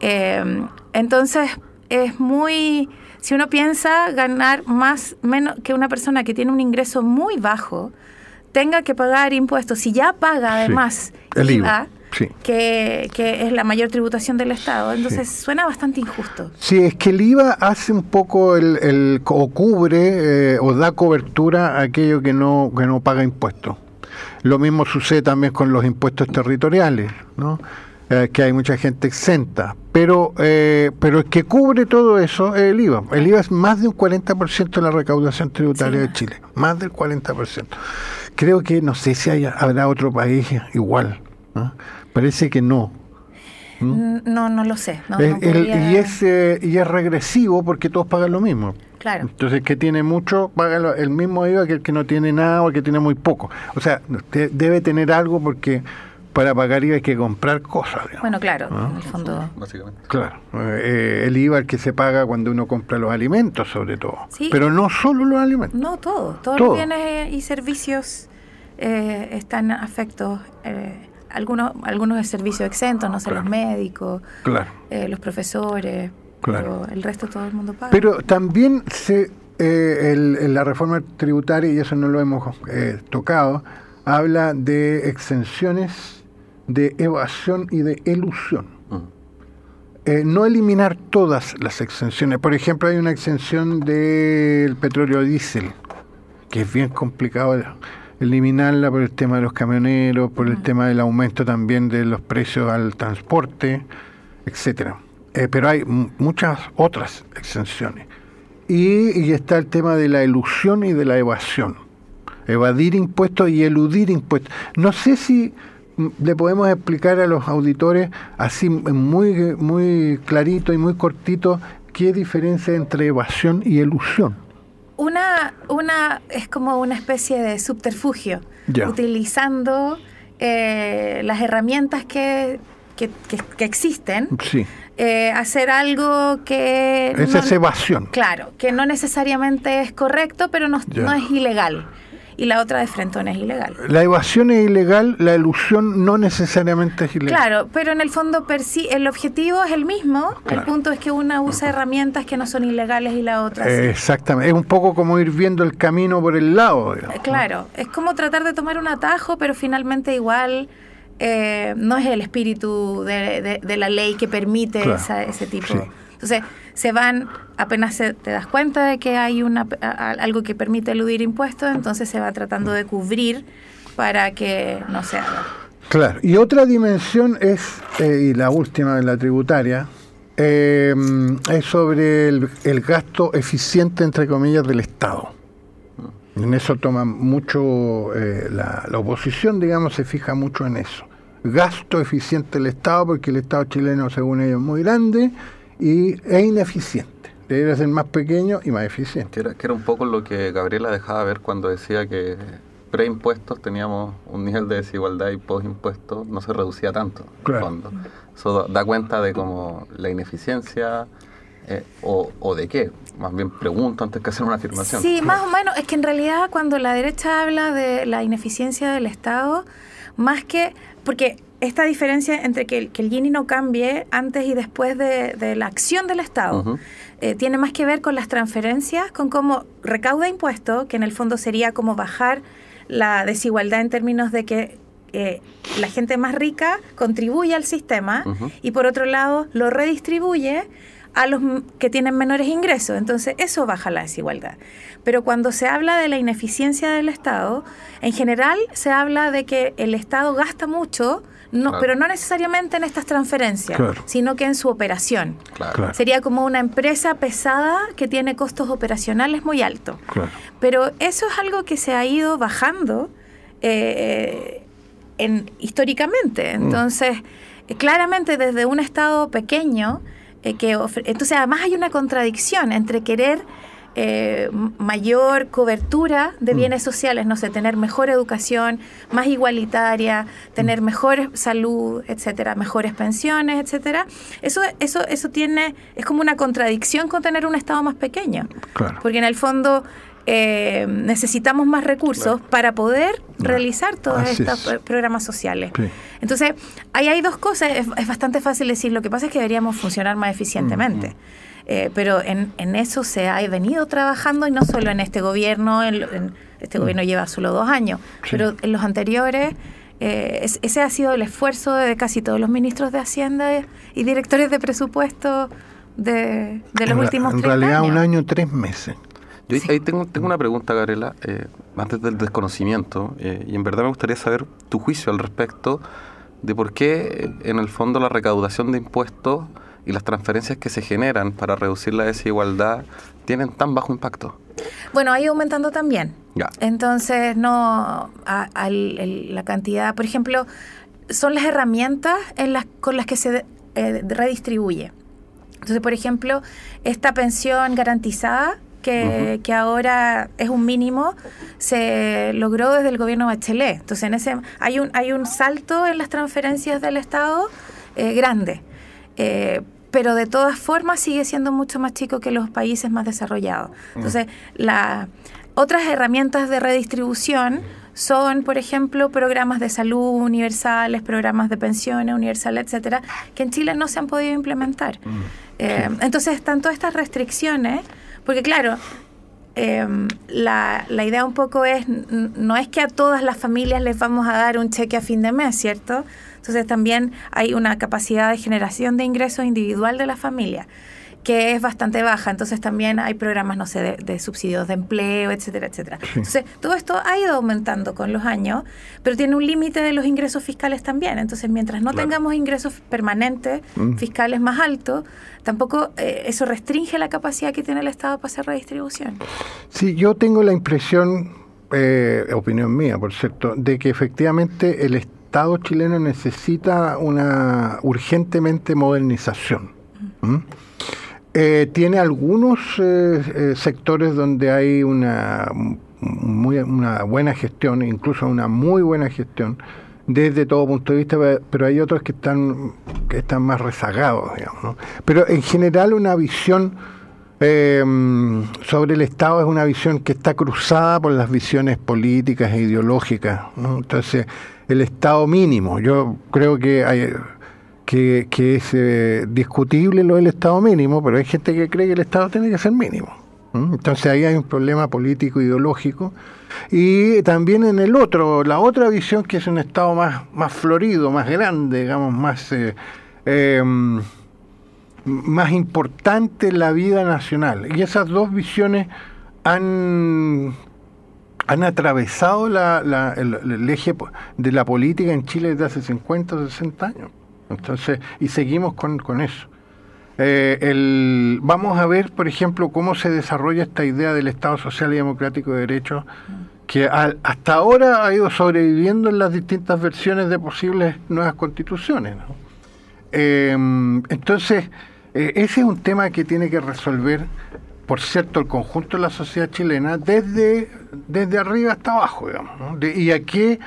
Eh, entonces, es muy, si uno piensa ganar más, menos que una persona que tiene un ingreso muy bajo, tenga que pagar impuestos, si ya paga además el IVA, Que, es la mayor tributación del Estado. Entonces suena bastante injusto. Sí, es que el IVA hace un poco el, o cubre eh, o da cobertura a aquello que no, que no paga impuestos. Lo mismo sucede también con los impuestos territoriales, ¿no? Eh, que hay mucha gente exenta, pero eh, pero el que cubre todo eso es el IVA. El IVA es más de un 40% de la recaudación tributaria de Chile, más del 40%. Creo que no sé si habrá otro país igual. Parece que no. ¿Mm? No, no lo sé. y, es, eh, y es regresivo porque todos pagan lo mismo. Claro. Entonces, el que tiene mucho paga el mismo IVA que el que no tiene nada o el que tiene muy poco. O sea, debe tener algo porque para pagar IVA hay que comprar cosas. Bueno, claro, en el fondo. Básicamente. Claro. Eh, el IVA el que se paga cuando uno compra los alimentos, sobre todo. Pero no solo los alimentos. No, todo. Todos los bienes y servicios eh, están afectos. algunos, algunos de servicio exentos, no sé, los médicos, los profesores, pero el resto todo el mundo paga. Pero también se, la reforma tributaria, y eso no lo hemos tocado, habla de exenciones de evasión y de elusión. Eh, no eliminar todas las exenciones. Por ejemplo, hay una exención del petróleo diésel, que es bien complicado eliminarla por el tema de los camioneros, por el tema del aumento también de los precios al transporte, etcétera. Eh, pero hay muchas otras exenciones. y, está el tema de la ilusión y de la evasión. Evadir impuestos y eludir impuestos. No sé si le podemos explicar a los auditores así muy, muy clarito y muy cortito qué diferencia entre evasión y elusión. Una, una es como una especie de subterfugio, utilizando eh, las herramientas que, que, existen. Eh, hacer algo que... Esa es evasión. Claro, que no necesariamente es correcto, pero no, no es ilegal y la otra de frentón es ilegal. La evasión es ilegal, la ilusión no necesariamente es ilegal. Claro, pero en el fondo el objetivo es el mismo, el punto es que una usa herramientas que no son ilegales y la otra sí. Exactamente, es un poco como ir viendo el camino por el lado. claro, es como tratar de tomar un atajo, pero finalmente igual... Eh, no es el espíritu de, la ley que permite ese tipo. Entonces, se van, apenas te das cuenta de que hay una, algo que permite eludir impuestos, entonces se va tratando de cubrir para que no se haga. Claro, y otra dimensión es, eh, y la última de la tributaria, eh, es sobre el, gasto eficiente, entre comillas, del Estado. En eso toma mucho, eh, la, la, oposición, digamos, se fija mucho en eso. Gasto eficiente del Estado, porque el Estado chileno, según ellos, es muy grande y es ineficiente. Debería ser más pequeño y más eficiente. Que era, que era un poco lo que Gabriela dejaba ver cuando decía que preimpuestos teníamos un nivel de desigualdad y post-impuestos no se reducía tanto. Claro. Eso da cuenta de como la ineficiencia eh, o, o, de qué. Más bien pregunto antes que hacer una afirmación. Sí, más o menos. Es que en realidad cuando la derecha habla de la ineficiencia del Estado, más que... Porque esta diferencia entre que el, que el Gini no cambie antes y después de, la acción del Estado eh, tiene más que ver con las transferencias, con cómo recauda impuestos, que en el fondo sería como bajar la desigualdad en términos de que eh, la gente más rica contribuye al sistema y por otro lado lo redistribuye a los que tienen menores ingresos. Entonces eso baja la desigualdad. Pero cuando se habla de la ineficiencia del Estado, en general se habla de que el Estado gasta mucho no, pero no necesariamente en estas transferencias, sino que en su operación. Sería como una empresa pesada que tiene costos operacionales muy altos. Pero eso es algo que se ha ido bajando eh, en, históricamente. Mm. Entonces, claramente desde un Estado pequeño, eh, que entonces además hay una contradicción entre querer eh, mayor cobertura de mm. bienes sociales, no sé, tener mejor educación, más igualitaria, tener mm. mejor salud, etcétera, mejores pensiones, etcétera. Eso, eso, eso tiene, es como una contradicción con tener un Estado más pequeño. Porque en el fondo eh, necesitamos más recursos para poder realizar todos estos programas sociales. Entonces, ahí hay dos cosas, es, bastante fácil decir, lo que pasa es que deberíamos funcionar más eficientemente. Mm, eh, pero en, en, eso se ha venido trabajando y no solo en este gobierno, en, este mm. gobierno lleva solo dos años, pero en los anteriores eh, ese ha sido el esfuerzo de casi todos los ministros de Hacienda y directores de presupuesto de, de los últimos En realidad un año, tres meses. Yo ahí tengo, tengo una pregunta, Gabriela, eh, antes del desconocimiento, y en verdad me gustaría saber tu juicio al respecto de por qué en el fondo la recaudación de impuestos y las transferencias que se generan para reducir la desigualdad tienen tan bajo impacto? Bueno, ha ido aumentando también. Ya. Entonces, no, la cantidad, por ejemplo, son las herramientas en las, con las que se eh, redistribuye. Entonces, por ejemplo, esta pensión garantizada, que, que, ahora es un mínimo, se logró desde el gobierno Bachelet. Entonces, en ese hay un, hay un salto en las transferencias del Estado eh, grande. Eh, pero de todas formas sigue siendo mucho más chico que los países más desarrollados. Mm. Entonces, las otras herramientas de redistribución son, por ejemplo, programas de salud universales, programas de pensiones universales, etcétera, que en Chile no se han podido implementar. Mm. Eh, entonces están todas estas restricciones, porque claro, em, la, la, idea un poco es, no es que a todas las familias les vamos a dar un cheque a fin de mes, ¿cierto? Entonces también hay una capacidad de generación de ingresos individual de la familia que es bastante baja. Entonces también hay programas, no sé, de, subsidios de empleo, etcétera, etcétera. Entonces todo esto ha ido aumentando con los años, pero tiene un límite de los ingresos fiscales también. Entonces mientras no tengamos ingresos permanentes mm. fiscales más altos, tampoco eh, eso restringe la capacidad que tiene el Estado para hacer redistribución. Sí, yo tengo la impresión, eh, opinión mía, por cierto, de que efectivamente el Estado chileno necesita una urgentemente modernización. ¿Mm? Eh, tiene algunos eh, eh, sectores donde hay una, muy, una buena gestión, incluso una muy buena gestión, desde todo punto de vista, pero hay otros que están, que están más rezagados, digamos. Pero en general una visión sobre el Estado es una visión que está cruzada por las visiones políticas e ideológicas. Entonces, el Estado mínimo, yo creo que hay que, es eh, discutible lo del Estado mínimo, pero hay gente que cree que el Estado tiene que ser mínimo. Entonces ahí hay un problema político, ideológico. Y también en el otro, la otra visión que es un Estado más, más florido, más grande, digamos, más, eh, em, más importante en la vida nacional. Y esas dos visiones han, han atravesado el, el, eje de la política en Chile desde hace 50 o 60 años. Entonces, y seguimos con, eso. Eh, el, vamos a ver, por ejemplo, cómo se desarrolla esta idea del Estado Social y Democrático de Derecho, que hasta ahora ha ido sobreviviendo en las distintas versiones de posibles nuevas constituciones. Em, entonces, eh, ese es un tema que tiene que resolver, por cierto, el conjunto de la sociedad chilena desde, desde arriba hasta abajo, digamos. y, a qué,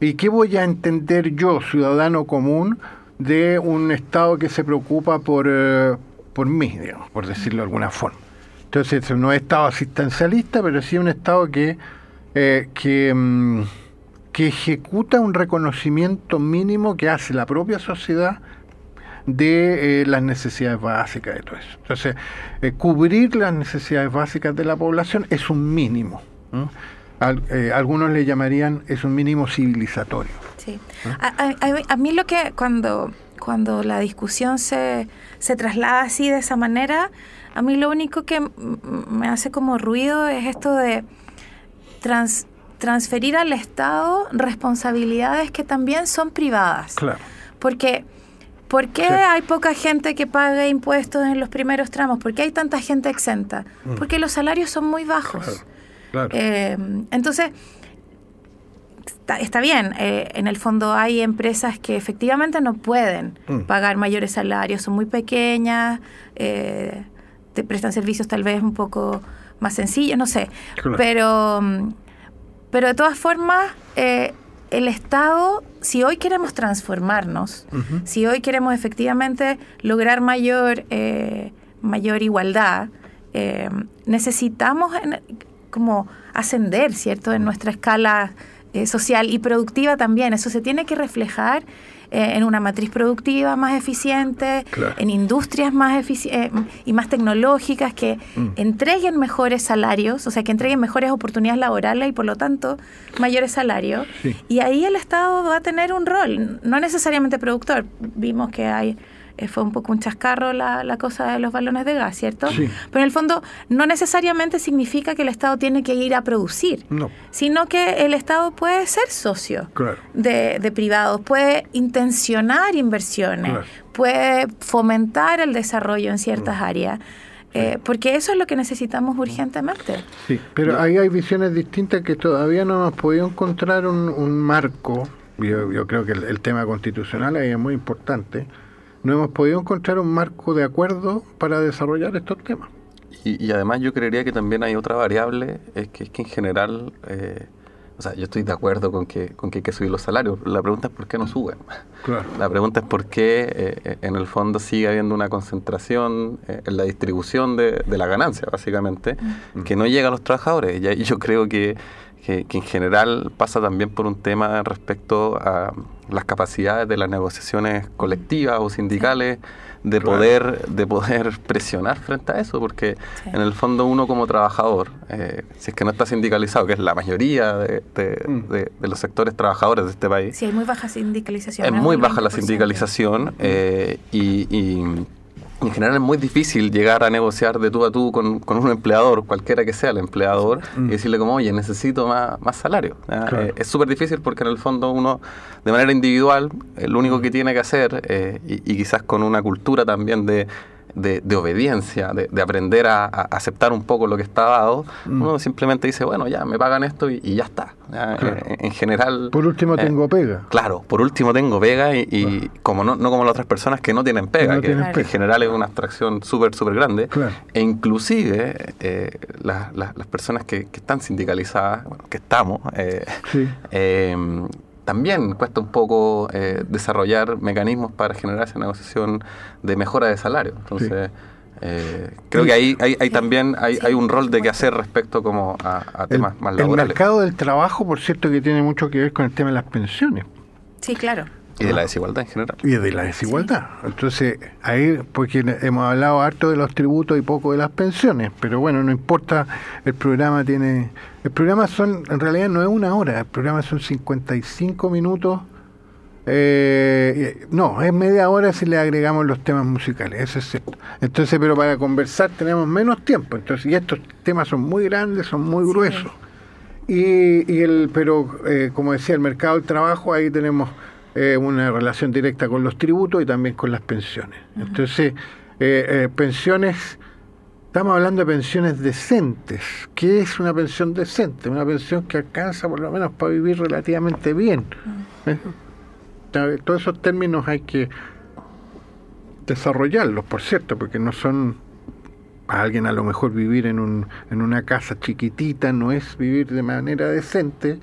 ¿Y qué voy a entender yo, ciudadano común, de un Estado que se preocupa por, eh, por mí, digamos, por decirlo de alguna forma. Entonces, no es Estado asistencialista, pero sí un Estado que, eh, que, mm, que ejecuta un reconocimiento mínimo que hace la propia sociedad de eh, las necesidades básicas de todo eso. Entonces, cubrir las necesidades básicas de la población es un mínimo. Algunos le llamarían, es un mínimo civilizatorio. A, mí lo que cuando, cuando la discusión se, se traslada así de esa manera, a mí lo único que me hace como ruido es esto de transferir al Estado responsabilidades que también son privadas. Claro. Porque... ¿Por qué hay poca gente que paga impuestos en los primeros tramos? ¿Por qué hay tanta gente exenta? Mm. Porque los salarios son muy bajos. Claro, eh, entonces, está, bien, eh, en el fondo hay empresas que efectivamente no pueden mm. pagar mayores salarios, son muy pequeñas, eh, te prestan servicios tal vez un poco más sencillos, no sé, pero, pero de todas formas... Eh, el Estado, si hoy queremos transformarnos, si hoy queremos efectivamente lograr mayor, mayor igualdad, necesitamos como ascender, ¿cierto?, en nuestra escala eh, social y productiva también. Eso se tiene que reflejar eh, en una matriz productiva más eficiente, en industrias más eh, y más tecnológicas que mm. entreguen mejores salarios, o sea, que entreguen mejores oportunidades laborales y por lo tanto mayores salarios. Y ahí el Estado va a tener un rol, no necesariamente productor. Vimos que hay fue un poco un chascarro la, la, cosa de los balones de gas, ¿cierto? Sí. Pero en el fondo no necesariamente significa que el Estado tiene que ir a producir, no. sino que el Estado puede ser socio de, de, privados, puede intencionar inversiones, puede fomentar el desarrollo en ciertas mm. áreas. Eh, porque eso es lo que necesitamos urgentemente. Sí, pero ahí hay visiones distintas que todavía no hemos podido encontrar un, un marco. Yo, yo creo que el, el, tema constitucional ahí es muy importante no hemos podido encontrar un marco de acuerdo para desarrollar estos temas. Y, además yo creería que también hay otra variable, es que, es que en general, eh, o sea, yo estoy de acuerdo con que, con que hay que subir los salarios, la pregunta es por qué no suben. La pregunta es por qué eh, en el fondo sigue habiendo una concentración eh, en la distribución de, la ganancia, básicamente, mm. que no llega a los trabajadores. Y yo creo que que, en general pasa también por un tema respecto a las capacidades de las negociaciones colectivas o sindicales de poder de poder presionar frente a eso porque en el fondo uno como trabajador eh, si es que no está sindicalizado que es la mayoría de, mm. los sectores trabajadores de este país sí hay muy baja sindicalización es muy baja la sindicalización eh, y en general es muy difícil llegar a negociar de tú a tú con, un empleador, cualquiera que sea el empleador, y decirle como, oye, necesito más, más salario. Eh, es súper difícil porque en el fondo uno, de manera individual, lo único que tiene que hacer, eh, y, quizás con una cultura también de de, obediencia, de, aprender a, aceptar un poco lo que está dado, mm. uno simplemente dice, bueno, ya me pagan esto y, ya está. Eh, en, general... Por último eh, tengo pega. Claro, por último tengo pega y, como no, no como las otras personas que no tienen pega, que, en general es una abstracción súper, súper grande. E inclusive eh, las personas que, están sindicalizadas, bueno, que estamos, sí también cuesta un poco eh, desarrollar mecanismos para generar esa negociación de mejora de salario. Entonces, eh, creo que ahí, hay, también hay, hay, un rol de que hacer respecto como a, temas más laborales. El mercado del trabajo, por cierto, que tiene mucho que ver con el tema de las pensiones. Sí, claro. Y de la desigualdad en general. Y de la desigualdad. Entonces, ahí, porque hemos hablado harto de los tributos y poco de las pensiones, pero bueno, no importa, el programa tiene... El programa son, en realidad no es una hora, el programa son 55 minutos. Eh, no, es media hora si le agregamos los temas musicales, eso es cierto. Entonces, pero para conversar tenemos menos tiempo, entonces, y estos temas son muy grandes, son muy gruesos. Y, y el, pero, eh, como decía, el mercado del trabajo, ahí tenemos eh, una relación directa con los tributos y también con las pensiones. Entonces, eh, eh, pensiones, estamos hablando de pensiones decentes. ¿Qué es una pensión decente? Una pensión que alcanza por lo menos para vivir relativamente bien. Todos esos términos hay que desarrollarlos, por cierto, porque no son para alguien a lo mejor vivir en, un, en una casa chiquitita no es vivir de manera decente,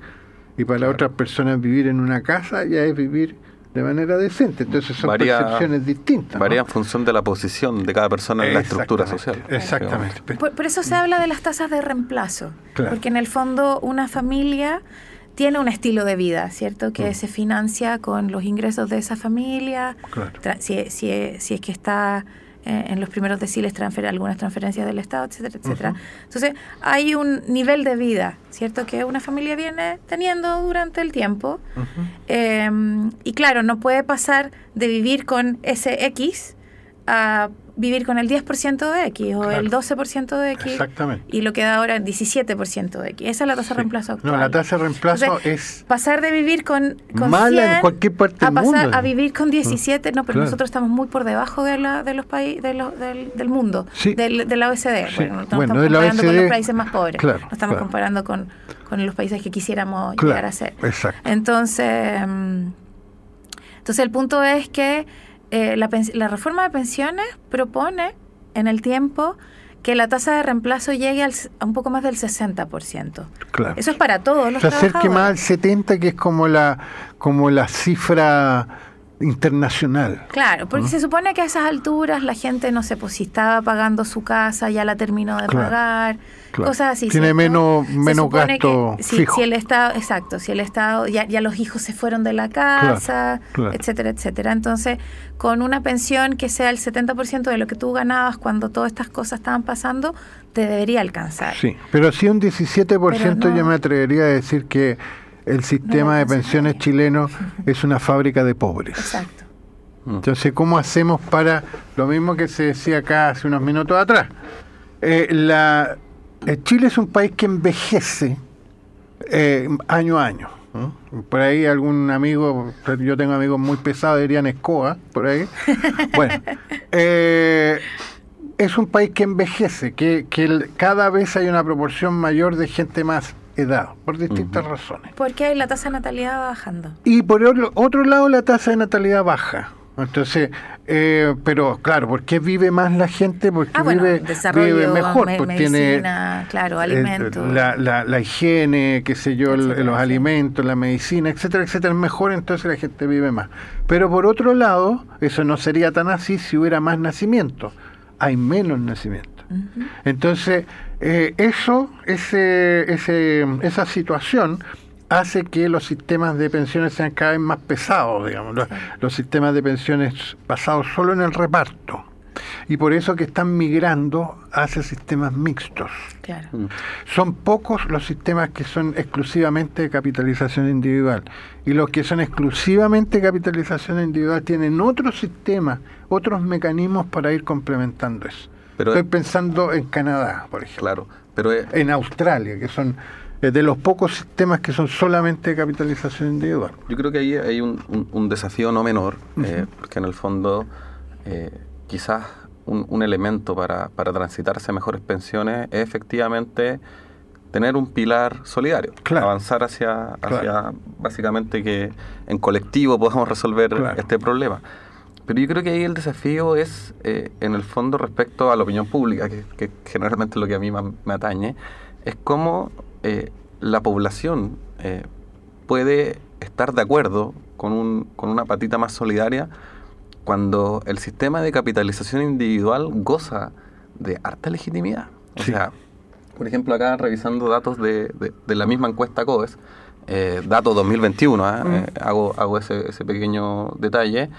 y para las otras personas vivir en una casa ya es vivir de manera decente. Entonces son percepciones distintas. Varía en función de la posición de cada persona en la estructura social. Exactamente. Por, eso se habla de las tasas de reemplazo, porque en el fondo una familia tiene un estilo de vida, ¿cierto? Que mm. se financia con los ingresos de esa familia, si, si, si es que está eh, en los primeros deciles transfer algunas transferencias del Estado, etcétera, etcétera. Entonces, hay un nivel de vida, ¿cierto? Que una familia viene teniendo durante el tiempo. Eh, y claro, no puede pasar de vivir con ese X a vivir con el 10% de X o el 12% de X. Exactamente. Y lo que da ahora 17% de X. Esa es la tasa de reemplazo actual. No, la tasa de reemplazo es... Pasar de vivir con, con mala en cualquier parte a pasar a vivir con 17, no, pero nosotros estamos muy por debajo de, la, de los países de del, del, mundo, del, de la OECD. Bueno, no estamos comparando con los países más pobres. Claro, no estamos comparando con, con los países que quisiéramos llegar a ser. Exacto. Entonces, mm, entonces el punto es que eh, la, reforma de pensiones propone en el tiempo que la tasa de reemplazo llegue al, a un poco más del 60%. Claro. Eso es para todos los Se acerque más al 70, que es como la como la cifra internacional. Claro, porque se supone que a esas alturas la gente, no sé, pues si estaba pagando su casa, ya la terminó de pagar, cosas así. Tiene menos, menos gasto si, fijo. Si el Estado, exacto, si el Estado, ya, ya los hijos se fueron de la casa, etcétera, etcétera. Entonces, con una pensión que sea el 70% de lo que tú ganabas cuando todas estas cosas estaban pasando, te debería alcanzar. Sí, pero si un 17% yo me atrevería a decir que el sistema de pensiones chileno es una fábrica de pobres. Exacto. Entonces, ¿cómo hacemos para lo mismo que se decía acá hace unos minutos atrás? Eh, la, eh, Chile es un país que envejece eh, año a año. Por ahí algún amigo, yo tengo amigos muy pesados, dirían escoba, por ahí. Bueno, es un país que envejece, que, que cada vez hay una proporción mayor de gente más edad, por distintas razones. Porque la tasa de natalidad va bajando. Y por otro, lado, la tasa de natalidad baja. Entonces, eh, pero claro, ¿por qué vive más la gente? Porque ah, vive, vive, mejor, porque tiene claro, alimentos. la, la, higiene, qué sé yo, los alimentos, la medicina, etcétera, etcétera, es mejor, entonces la gente vive más. Pero por otro lado, eso no sería tan así si hubiera más nacimiento. Hay menos Entonces, eh, eso, ese, ese, esa situación hace que los sistemas de pensiones sean cada vez más pesados, digamos, los, sistemas de pensiones basados solo en el reparto. Y por eso que están migrando hacia sistemas mixtos. Mm. Son pocos los sistemas que son exclusivamente de capitalización individual. Y los que son exclusivamente capitalización individual tienen otros sistemas, otros mecanismos para ir complementando eso. Estoy pensando en Canadá, por ejemplo. Claro, pero en Australia, que son de los pocos sistemas que son solamente de capitalización individual. Yo creo que ahí hay un, desafío no menor, eh, porque en el fondo eh, quizás un, elemento para, para transitar hacia mejores pensiones es efectivamente tener un pilar solidario, avanzar hacia, hacia básicamente que en colectivo podamos resolver este problema. Pero yo creo que ahí el desafío es, eh, en el fondo, respecto a la opinión pública, que, que generalmente es lo que a mí me atañe, es cómo eh, la población eh, puede estar de acuerdo con, un, con una patita más solidaria cuando el sistema de capitalización individual goza de harta legitimidad. O sea, por ejemplo, acá revisando datos de, la misma encuesta COES, eh, datos 2021, ¿ah? mm. hago, hago ese, ese pequeño detalle,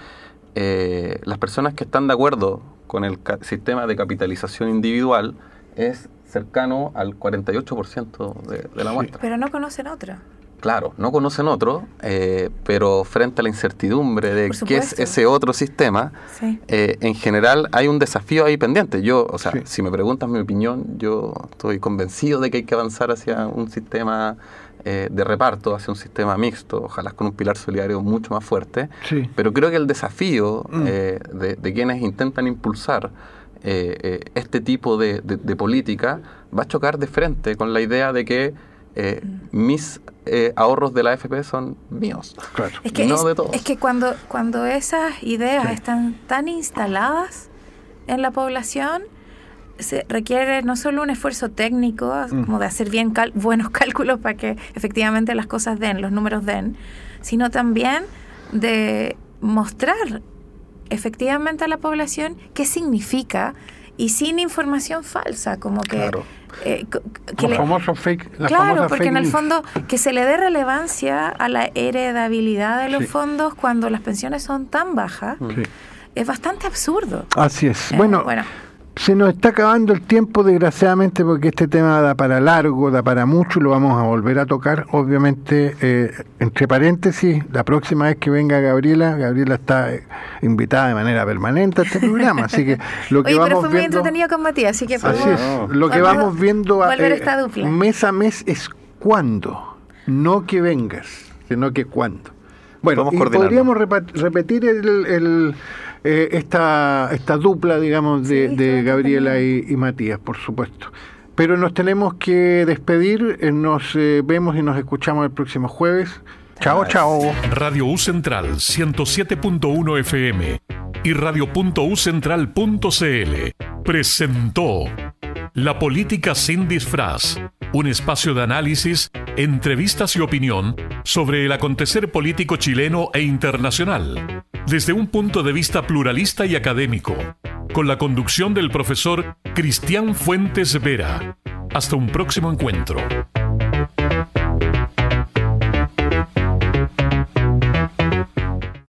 las personas que están de acuerdo con el sistema de capitalización individual es cercano al 48% de, de la muestra. Pero no conocen otro. Claro, no conocen otro, eh, pero frente a la incertidumbre de qué es ese otro sistema, eh, en general hay un desafío ahí pendiente. Yo, o sea, si me preguntas mi opinión, yo estoy convencido de que hay que avanzar hacia un sistema eh, de reparto, hacia un sistema mixto, ojalá con un pilar solidario mucho más fuerte. Pero creo que el desafío mm. de quienes intentan impulsar eh, eh, este tipo de, política va a chocar de frente con la idea de que eh, mis ahorros de la AFP son míos, es que no de todos. Es que cuando, cuando esas ideas están tan instaladas en la población, se requiere no solo un esfuerzo técnico, mm. como de hacer bien buenos cálculos para que efectivamente las cosas den, los números den, sino también de mostrar efectivamente a la población qué significa y sin información falsa, como que... Claro. Eh, fake. claro, porque en el fondo que se le dé relevancia a la heredabilidad de los fondos cuando las pensiones son tan bajas es bastante absurdo. Así es. Eh, bueno, bueno se nos está acabando el tiempo, desgraciadamente, porque este tema da para largo, da para mucho, y lo vamos a volver a tocar. Obviamente, eh, entre paréntesis, la próxima vez que venga Gabriela, Gabriela está eh, invitada de manera permanente a este programa, así que lo que Oye, vamos pero fue muy entretenido con Matías, así que así es, lo que vamos viendo eh, mes a mes es cuándo, no que vengas, sino que cuándo. Bueno, y podríamos repetir el eh, esta, esta dupla, digamos, de, Gabriela y, Matías, por supuesto. Pero nos tenemos que despedir, eh, nos eh, vemos y nos escuchamos el próximo jueves. Chao, chao. Radio U Central 107.1 FM y radio.ucentral.cl presentó La Política sin Disfraz, un espacio de análisis, entrevistas y opinión sobre el acontecer político chileno e internacional desde un punto de vista pluralista y académico, con la conducción del profesor Cristian Fuentes Vera. Hasta un próximo encuentro.